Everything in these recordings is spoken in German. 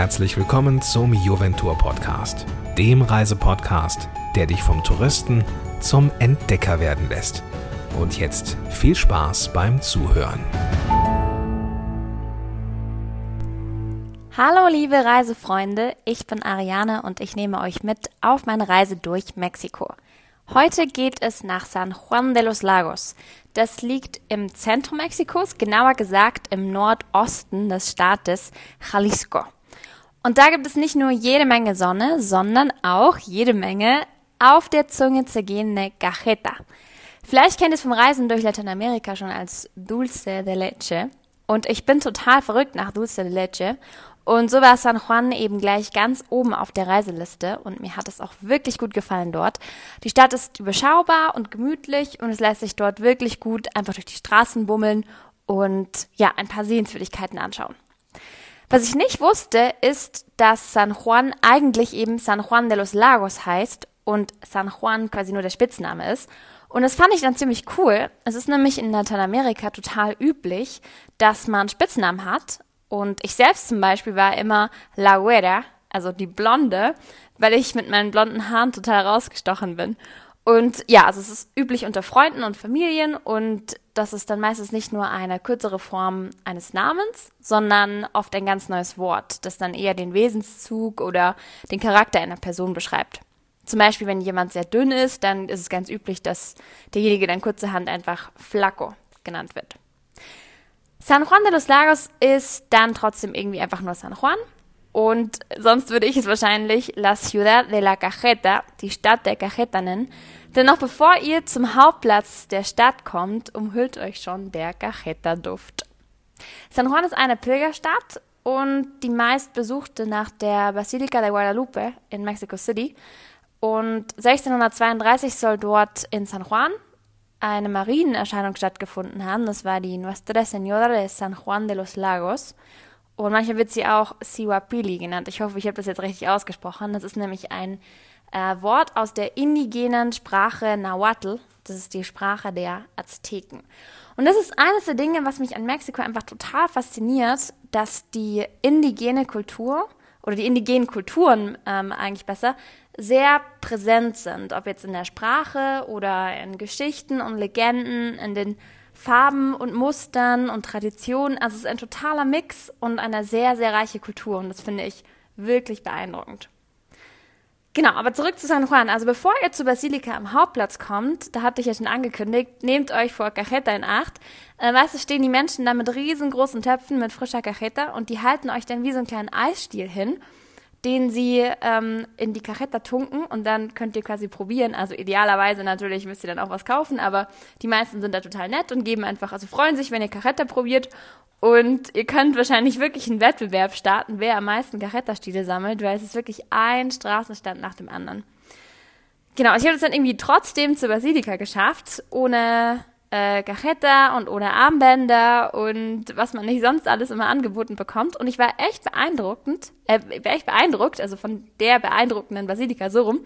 herzlich willkommen zum Juventur Podcast, dem Reisepodcast, der dich vom Touristen zum Entdecker werden lässt. Und jetzt viel Spaß beim Zuhören. Hallo liebe Reisefreunde, ich bin Ariane und ich nehme euch mit auf meine Reise durch Mexiko. Heute geht es nach San Juan de los Lagos. Das liegt im Zentrum Mexikos, genauer gesagt im Nordosten des Staates Jalisco. Und da gibt es nicht nur jede Menge Sonne, sondern auch jede Menge auf der Zunge zergehende Cajeta. Vielleicht kennt ihr es vom Reisen durch Lateinamerika schon als Dulce de Leche. Und ich bin total verrückt nach Dulce de Leche. Und so war San Juan eben gleich ganz oben auf der Reiseliste und mir hat es auch wirklich gut gefallen dort. Die Stadt ist überschaubar und gemütlich und es lässt sich dort wirklich gut einfach durch die Straßen bummeln und ja, ein paar Sehenswürdigkeiten anschauen. Was ich nicht wusste, ist, dass San Juan eigentlich eben San Juan de los Lagos heißt und San Juan quasi nur der Spitzname ist. Und das fand ich dann ziemlich cool. Es ist nämlich in Lateinamerika total üblich, dass man Spitznamen hat. Und ich selbst zum Beispiel war immer La Güera, also die Blonde, weil ich mit meinen blonden Haaren total rausgestochen bin. Und ja, also es ist üblich unter Freunden und Familien und das ist dann meistens nicht nur eine kürzere Form eines Namens, sondern oft ein ganz neues Wort, das dann eher den Wesenszug oder den Charakter einer Person beschreibt. Zum Beispiel, wenn jemand sehr dünn ist, dann ist es ganz üblich, dass derjenige dann kurzerhand einfach Flaco genannt wird. San Juan de los Lagos ist dann trotzdem irgendwie einfach nur San Juan und sonst würde ich es wahrscheinlich La Ciudad de la Cajeta, die Stadt der Cajeta nennen. Denn noch bevor ihr zum Hauptplatz der Stadt kommt, umhüllt euch schon der Cajeta-Duft. San Juan ist eine Pilgerstadt und die meistbesuchte nach der Basilica de Guadalupe in Mexico City. Und 1632 soll dort in San Juan eine Marienerscheinung stattgefunden haben. Das war die Nuestra Señora de San Juan de los Lagos. Und manchmal wird sie auch Siwapili genannt. Ich hoffe, ich habe das jetzt richtig ausgesprochen. Das ist nämlich ein äh, Wort aus der indigenen Sprache Nahuatl. Das ist die Sprache der Azteken. Und das ist eines der Dinge, was mich an Mexiko einfach total fasziniert, dass die indigene Kultur oder die indigenen Kulturen ähm, eigentlich besser sehr präsent sind, ob jetzt in der Sprache oder in Geschichten und Legenden, in den Farben und Mustern und Traditionen. Also es ist ein totaler Mix und eine sehr, sehr reiche Kultur und das finde ich wirklich beeindruckend. Genau, aber zurück zu San Juan. Also bevor ihr zur Basilika am Hauptplatz kommt, da hatte ich ja schon angekündigt, nehmt euch vor Cajeta in Acht. Äh, weißt du, stehen die Menschen da mit riesengroßen Töpfen mit frischer Cajeta und die halten euch dann wie so einen kleinen Eisstiel hin den sie ähm, in die Cajeta tunken und dann könnt ihr quasi probieren. Also idealerweise natürlich müsst ihr dann auch was kaufen, aber die meisten sind da total nett und geben einfach, also freuen sich, wenn ihr Cajeta probiert. Und ihr könnt wahrscheinlich wirklich einen Wettbewerb starten, wer am meisten Cajeta-Stiele sammelt, weil es ist wirklich ein Straßenstand nach dem anderen. Genau, ich habe es dann irgendwie trotzdem zur Basilika geschafft, ohne äh, Cajeta und ohne Armbänder und was man nicht sonst alles immer angeboten bekommt. Und ich war echt beeindruckend, äh, war echt beeindruckt, also von der beeindruckenden Basilika so rum.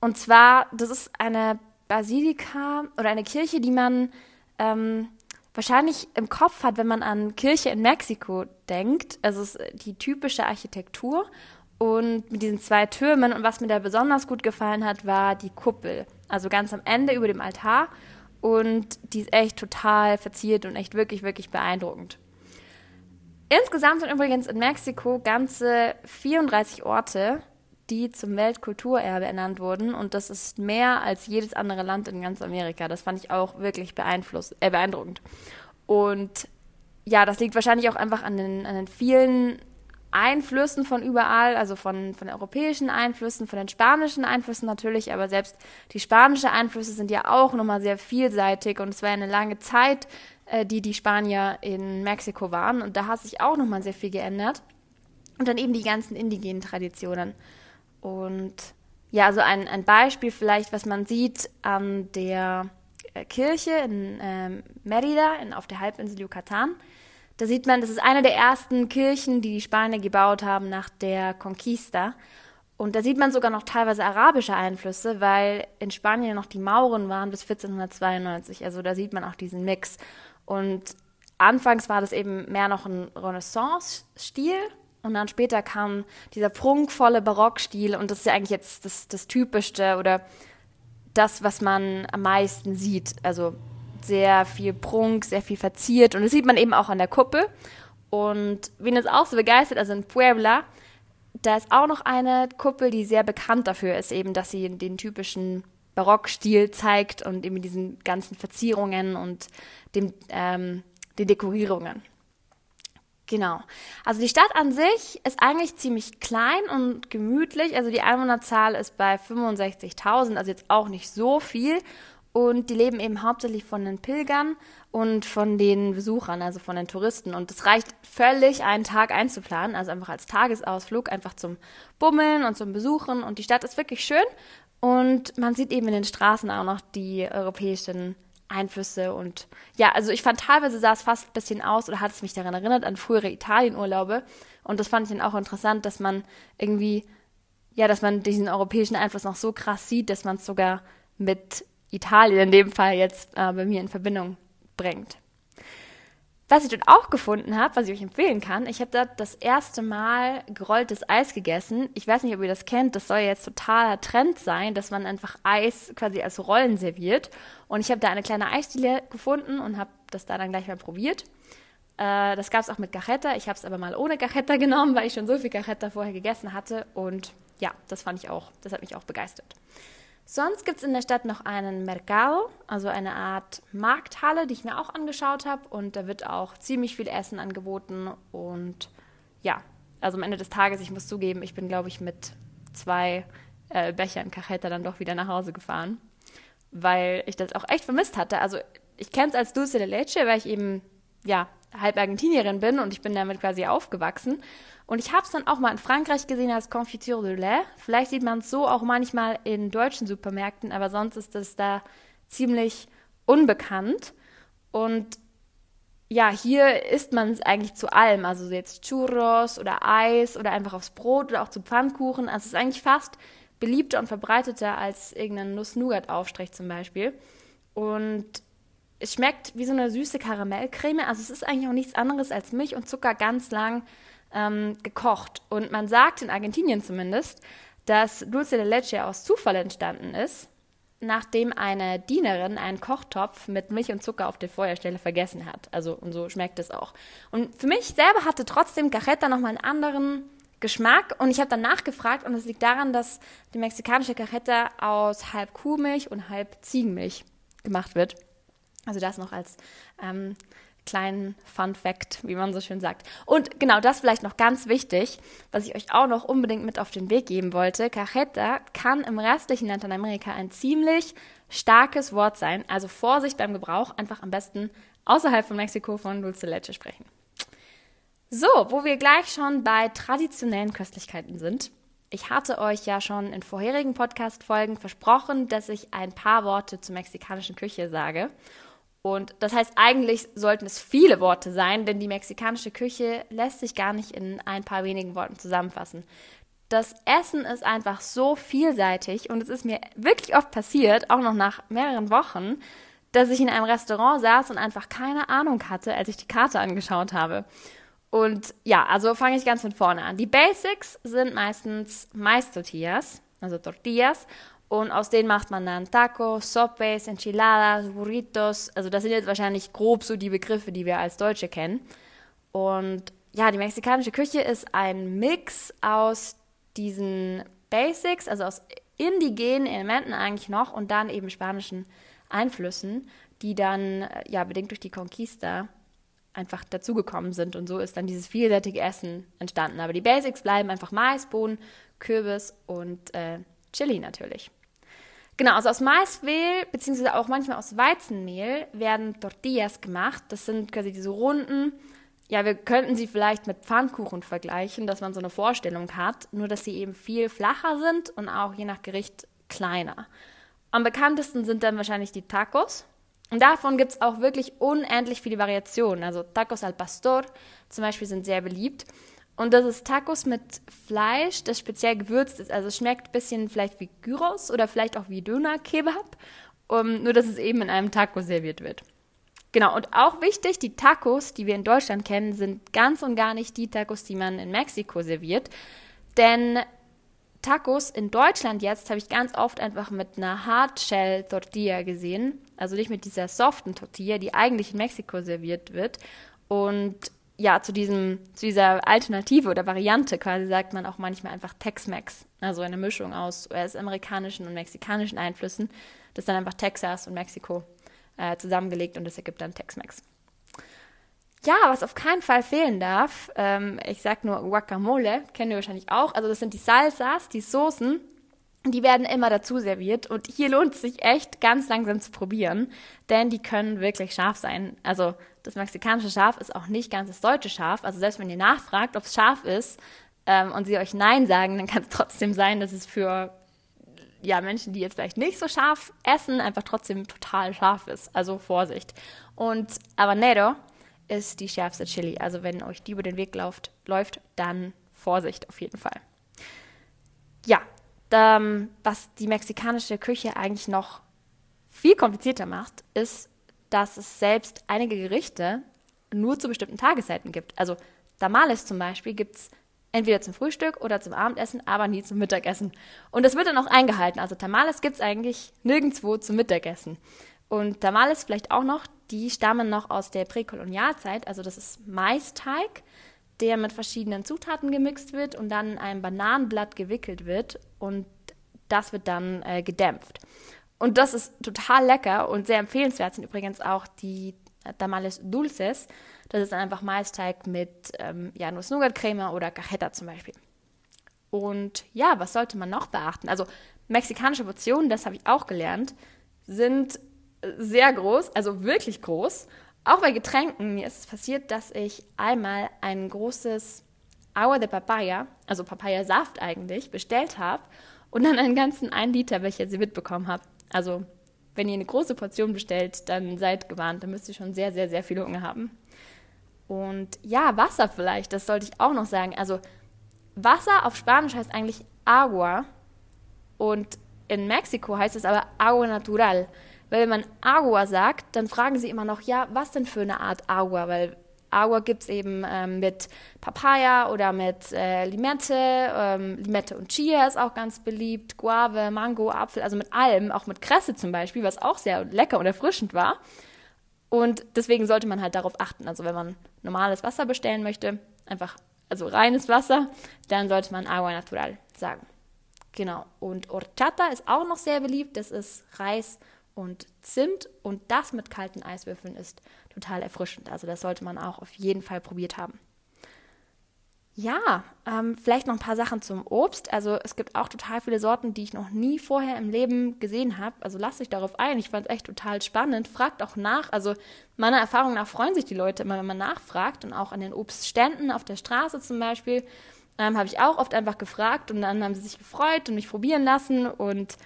Und zwar, das ist eine Basilika oder eine Kirche, die man ähm, wahrscheinlich im Kopf hat, wenn man an Kirche in Mexiko denkt. Also es ist die typische Architektur und mit diesen zwei Türmen. Und was mir da besonders gut gefallen hat, war die Kuppel. Also ganz am Ende über dem Altar und die ist echt total verziert und echt wirklich, wirklich beeindruckend. Insgesamt sind übrigens in Mexiko ganze 34 Orte, die zum Weltkulturerbe ernannt wurden. Und das ist mehr als jedes andere Land in ganz Amerika. Das fand ich auch wirklich äh, beeindruckend. Und ja, das liegt wahrscheinlich auch einfach an den, an den vielen Einflüssen von überall, also von, von europäischen Einflüssen, von den spanischen Einflüssen natürlich, aber selbst die spanischen Einflüsse sind ja auch nochmal sehr vielseitig und es war eine lange Zeit, äh, die die Spanier in Mexiko waren und da hat sich auch nochmal sehr viel geändert. Und dann eben die ganzen indigenen Traditionen. Und ja, also ein, ein Beispiel vielleicht, was man sieht an der äh, Kirche in äh, Merida, in, auf der Halbinsel Yucatan da sieht man, das ist eine der ersten Kirchen, die die Spanier gebaut haben nach der Conquista. Und da sieht man sogar noch teilweise arabische Einflüsse, weil in Spanien noch die Mauren waren bis 1492. Also da sieht man auch diesen Mix. Und anfangs war das eben mehr noch ein Renaissance-Stil Und dann später kam dieser prunkvolle Barockstil und das ist ja eigentlich jetzt das, das Typischste oder das, was man am meisten sieht. Also sehr viel Prunk, sehr viel verziert und das sieht man eben auch an der Kuppel. Und wen es auch so begeistert, also in Puebla, da ist auch noch eine Kuppel, die sehr bekannt dafür ist, eben, dass sie den typischen Barockstil zeigt und eben diesen ganzen Verzierungen und dem, ähm, den Dekorierungen. Genau. Also die Stadt an sich ist eigentlich ziemlich klein und gemütlich. Also die Einwohnerzahl ist bei 65.000, also jetzt auch nicht so viel. Und die leben eben hauptsächlich von den Pilgern und von den Besuchern, also von den Touristen. Und es reicht völlig, einen Tag einzuplanen, also einfach als Tagesausflug, einfach zum Bummeln und zum Besuchen. Und die Stadt ist wirklich schön. Und man sieht eben in den Straßen auch noch die europäischen Einflüsse. Und ja, also ich fand teilweise sah es fast ein bisschen aus oder hat es mich daran erinnert an frühere Italienurlaube. Und das fand ich dann auch interessant, dass man irgendwie, ja, dass man diesen europäischen Einfluss noch so krass sieht, dass man es sogar mit Italien in dem Fall jetzt äh, bei mir in Verbindung bringt. Was ich dort auch gefunden habe, was ich euch empfehlen kann, ich habe dort das erste Mal gerolltes Eis gegessen. Ich weiß nicht, ob ihr das kennt, das soll jetzt totaler Trend sein, dass man einfach Eis quasi als Rollen serviert. Und ich habe da eine kleine Eisdiele gefunden und habe das da dann gleich mal probiert. Äh, das gab es auch mit Cajeta. Ich habe es aber mal ohne Cajeta genommen, weil ich schon so viel Cajeta vorher gegessen hatte. Und ja, das fand ich auch, das hat mich auch begeistert. Sonst gibt es in der Stadt noch einen Mercado, also eine Art Markthalle, die ich mir auch angeschaut habe. Und da wird auch ziemlich viel Essen angeboten. Und ja, also am Ende des Tages, ich muss zugeben, ich bin, glaube ich, mit zwei äh, Bechern Cajeta dann doch wieder nach Hause gefahren, weil ich das auch echt vermisst hatte. Also ich kenne es als Dulce de Leche, weil ich eben, ja, halb Argentinierin bin und ich bin damit quasi aufgewachsen. Und ich habe es dann auch mal in Frankreich gesehen als Confiture de lait. Vielleicht sieht man es so auch manchmal in deutschen Supermärkten, aber sonst ist es da ziemlich unbekannt. Und ja, hier isst man es eigentlich zu allem. Also jetzt Churros oder Eis oder einfach aufs Brot oder auch zu Pfannkuchen. Also es ist eigentlich fast beliebter und verbreiteter als irgendein Nuss-Nougat-Aufstrich zum Beispiel. Und es schmeckt wie so eine süße Karamellcreme. Also es ist eigentlich auch nichts anderes als Milch und Zucker ganz lang ähm, gekocht. Und man sagt in Argentinien zumindest, dass Dulce de Leche aus Zufall entstanden ist, nachdem eine Dienerin einen Kochtopf mit Milch und Zucker auf der Feuerstelle vergessen hat. Also und so schmeckt es auch. Und für mich selber hatte trotzdem Cajeta nochmal einen anderen Geschmack und ich habe dann nachgefragt und es liegt daran, dass die mexikanische Cajeta aus halb Kuhmilch und halb Ziegenmilch gemacht wird. Also das noch als ähm, kleinen Fun Fact, wie man so schön sagt. Und genau das vielleicht noch ganz wichtig, was ich euch auch noch unbedingt mit auf den Weg geben wollte. Cajeta kann im restlichen Lateinamerika ein ziemlich starkes Wort sein. Also Vorsicht beim Gebrauch, einfach am besten außerhalb von Mexiko von Dulce Leche sprechen. So, wo wir gleich schon bei traditionellen Köstlichkeiten sind. Ich hatte euch ja schon in vorherigen Podcast-Folgen versprochen, dass ich ein paar Worte zur mexikanischen Küche sage. Und das heißt, eigentlich sollten es viele Worte sein, denn die mexikanische Küche lässt sich gar nicht in ein paar wenigen Worten zusammenfassen. Das Essen ist einfach so vielseitig und es ist mir wirklich oft passiert, auch noch nach mehreren Wochen, dass ich in einem Restaurant saß und einfach keine Ahnung hatte, als ich die Karte angeschaut habe. Und ja, also fange ich ganz von vorne an. Die Basics sind meistens Mais-Tortillas, also Tortillas und aus denen macht man dann Tacos, Sopes, Enchiladas, Burritos. Also das sind jetzt wahrscheinlich grob so die Begriffe, die wir als Deutsche kennen. Und ja, die mexikanische Küche ist ein Mix aus diesen Basics, also aus indigenen Elementen eigentlich noch und dann eben spanischen Einflüssen, die dann ja bedingt durch die Conquista einfach dazugekommen sind und so ist dann dieses vielseitige Essen entstanden. Aber die Basics bleiben einfach Mais, Bohnen, Kürbis und äh, Chili natürlich. Genau, also aus Maismehl, beziehungsweise auch manchmal aus Weizenmehl, werden Tortillas gemacht. Das sind quasi diese runden, ja, wir könnten sie vielleicht mit Pfannkuchen vergleichen, dass man so eine Vorstellung hat, nur dass sie eben viel flacher sind und auch je nach Gericht kleiner. Am bekanntesten sind dann wahrscheinlich die Tacos. Und davon gibt es auch wirklich unendlich viele Variationen. Also Tacos al Pastor zum Beispiel sind sehr beliebt. Und das ist Tacos mit Fleisch, das speziell gewürzt ist. Also es schmeckt ein bisschen vielleicht wie Gyros oder vielleicht auch wie Döner-Kebab. Um, nur, dass es eben in einem Taco serviert wird. Genau, und auch wichtig, die Tacos, die wir in Deutschland kennen, sind ganz und gar nicht die Tacos, die man in Mexiko serviert. Denn Tacos in Deutschland jetzt habe ich ganz oft einfach mit einer Hardshell-Tortilla gesehen. Also nicht mit dieser soften Tortilla, die eigentlich in Mexiko serviert wird. Und ja, zu, diesem, zu dieser Alternative oder Variante quasi sagt man auch manchmal einfach Tex-Mex. Also eine Mischung aus US-amerikanischen und mexikanischen Einflüssen. Das ist dann einfach Texas und Mexiko äh, zusammengelegt und das ergibt dann Tex-Mex. Ja, was auf keinen Fall fehlen darf, ähm, ich sag nur Guacamole, kennen wir wahrscheinlich auch. Also das sind die Salsas, die Soßen, die werden immer dazu serviert und hier lohnt es sich echt ganz langsam zu probieren, denn die können wirklich scharf sein. Also das mexikanische Schaf ist auch nicht ganz das deutsche Schaf. Also selbst wenn ihr nachfragt, ob es scharf ist ähm, und sie euch Nein sagen, dann kann es trotzdem sein, dass es für ja, Menschen, die jetzt vielleicht nicht so scharf essen, einfach trotzdem total scharf ist. Also Vorsicht. Und Habanero ist die schärfste Chili. Also wenn euch die über den Weg läuft, läuft dann Vorsicht auf jeden Fall. Ja, ähm, was die mexikanische Küche eigentlich noch viel komplizierter macht, ist, dass es selbst einige Gerichte nur zu bestimmten Tageszeiten gibt. Also Tamales zum Beispiel gibt es entweder zum Frühstück oder zum Abendessen, aber nie zum Mittagessen. Und das wird dann auch eingehalten. Also Tamales gibt es eigentlich nirgendwo zum Mittagessen. Und Tamales vielleicht auch noch, die stammen noch aus der Präkolonialzeit. Also das ist Maisteig, der mit verschiedenen Zutaten gemixt wird und dann in ein Bananenblatt gewickelt wird. Und das wird dann äh, gedämpft. Und das ist total lecker und sehr empfehlenswert sind übrigens auch die Tamales Dulces. Das ist dann einfach Maisteig mit ähm, ja, Nuss-Nougat-Creme oder Cajeta zum Beispiel. Und ja, was sollte man noch beachten? Also mexikanische Portionen, das habe ich auch gelernt, sind sehr groß, also wirklich groß. Auch bei Getränken, mir ist es passiert, dass ich einmal ein großes Agua de Papaya, also Papayasaft eigentlich, bestellt habe und dann einen ganzen 1 Liter Becher sie mitbekommen habe. Also, wenn ihr eine große Portion bestellt, dann seid gewarnt, dann müsst ihr schon sehr, sehr, sehr viel Hunger haben. Und ja, Wasser vielleicht, das sollte ich auch noch sagen. Also, Wasser auf Spanisch heißt eigentlich agua und in Mexiko heißt es aber agua natural. Weil wenn man agua sagt, dann fragen sie immer noch, ja, was denn für eine Art agua? Weil Agua gibt es eben ähm, mit Papaya oder mit äh, Limette. Ähm, Limette und Chia ist auch ganz beliebt. Guave, Mango, Apfel, also mit allem, auch mit Kresse zum Beispiel, was auch sehr lecker und erfrischend war. Und deswegen sollte man halt darauf achten. Also wenn man normales Wasser bestellen möchte, einfach, also reines Wasser, dann sollte man Agua Natural sagen. Genau. Und Horchata ist auch noch sehr beliebt. Das ist Reis und Zimt und das mit kalten Eiswürfeln ist total erfrischend. Also das sollte man auch auf jeden Fall probiert haben. Ja, ähm, vielleicht noch ein paar Sachen zum Obst. Also es gibt auch total viele Sorten, die ich noch nie vorher im Leben gesehen habe. Also lasst euch darauf ein. Ich fand es echt total spannend. Fragt auch nach. Also meiner Erfahrung nach freuen sich die Leute immer, wenn man nachfragt. Und auch an den Obstständen auf der Straße zum Beispiel ähm, habe ich auch oft einfach gefragt. Und dann haben sie sich gefreut und mich probieren lassen. Und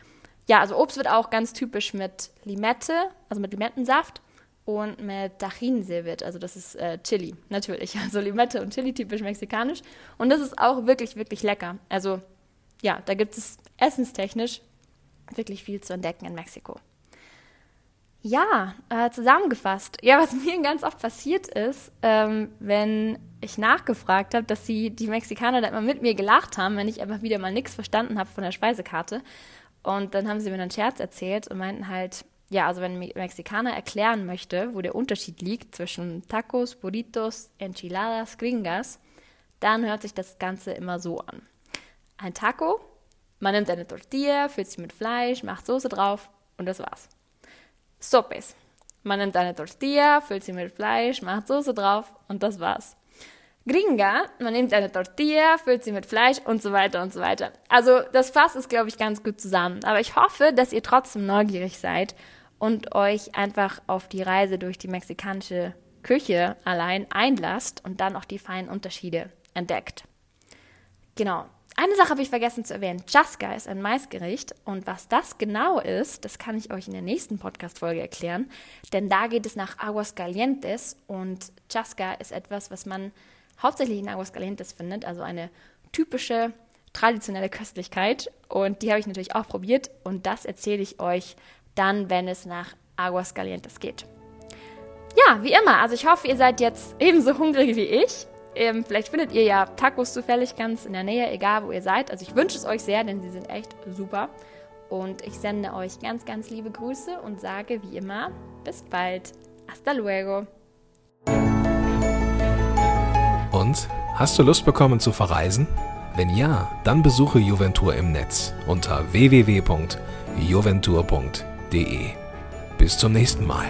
ja, also Obst wird auch ganz typisch mit Limette, also mit Limettensaft und mit Tajín serviert. Also das ist äh, Chili, natürlich. Also Limette und Chili, typisch mexikanisch. Und das ist auch wirklich, wirklich lecker. Also ja, da gibt es essenstechnisch wirklich viel zu entdecken in Mexiko. Ja, äh, zusammengefasst. Ja, was mir ganz oft passiert ist, ähm, wenn ich nachgefragt habe, dass sie, die Mexikaner da immer mit mir gelacht haben, wenn ich einfach wieder mal nichts verstanden habe von der Speisekarte. Und dann haben sie mir einen Scherz erzählt und meinten halt, ja, also wenn ein Mexikaner erklären möchte, wo der Unterschied liegt zwischen Tacos, Burritos, Enchiladas, Gringas, dann hört sich das Ganze immer so an. Ein Taco, man nimmt eine Tortilla, füllt sie mit Fleisch, macht Soße drauf und das war's. Sopes. Man nimmt eine Tortilla, füllt sie mit Fleisch, macht Soße drauf und das war's. Gringa, man nimmt eine Tortilla, füllt sie mit Fleisch und so weiter und so weiter. Also das Fass ist, glaube ich, ganz gut zusammen. Aber ich hoffe, dass ihr trotzdem neugierig seid und euch einfach auf die Reise durch die mexikanische Küche allein einlasst und dann auch die feinen Unterschiede entdeckt. Genau. Eine Sache habe ich vergessen zu erwähnen. Chaska ist ein Maisgericht und was das genau ist, das kann ich euch in der nächsten Podcast-Folge erklären, denn da geht es nach Aguascalientes und Chaska ist etwas, was man hauptsächlich in Aguascalientes findet, also eine typische traditionelle Köstlichkeit. Und die habe ich natürlich auch probiert und das erzähle ich euch dann, wenn es nach Aguascalientes geht. ja, wie immer, also ich hoffe, ihr seid jetzt ebenso hungrig wie ich. Ähm, vielleicht findet ihr ja Tacos zufällig ganz in der Nähe, egal wo ihr seid. Also ich wünsche es euch sehr, denn sie sind echt super. Und ich sende euch ganz, ganz liebe Grüße und sage wie immer, bis bald. Hasta luego. Und hast du Lust bekommen zu verreisen? Wenn ja, dann besuche Juventur im Netz unter www.juventur.de. Bis zum nächsten Mal.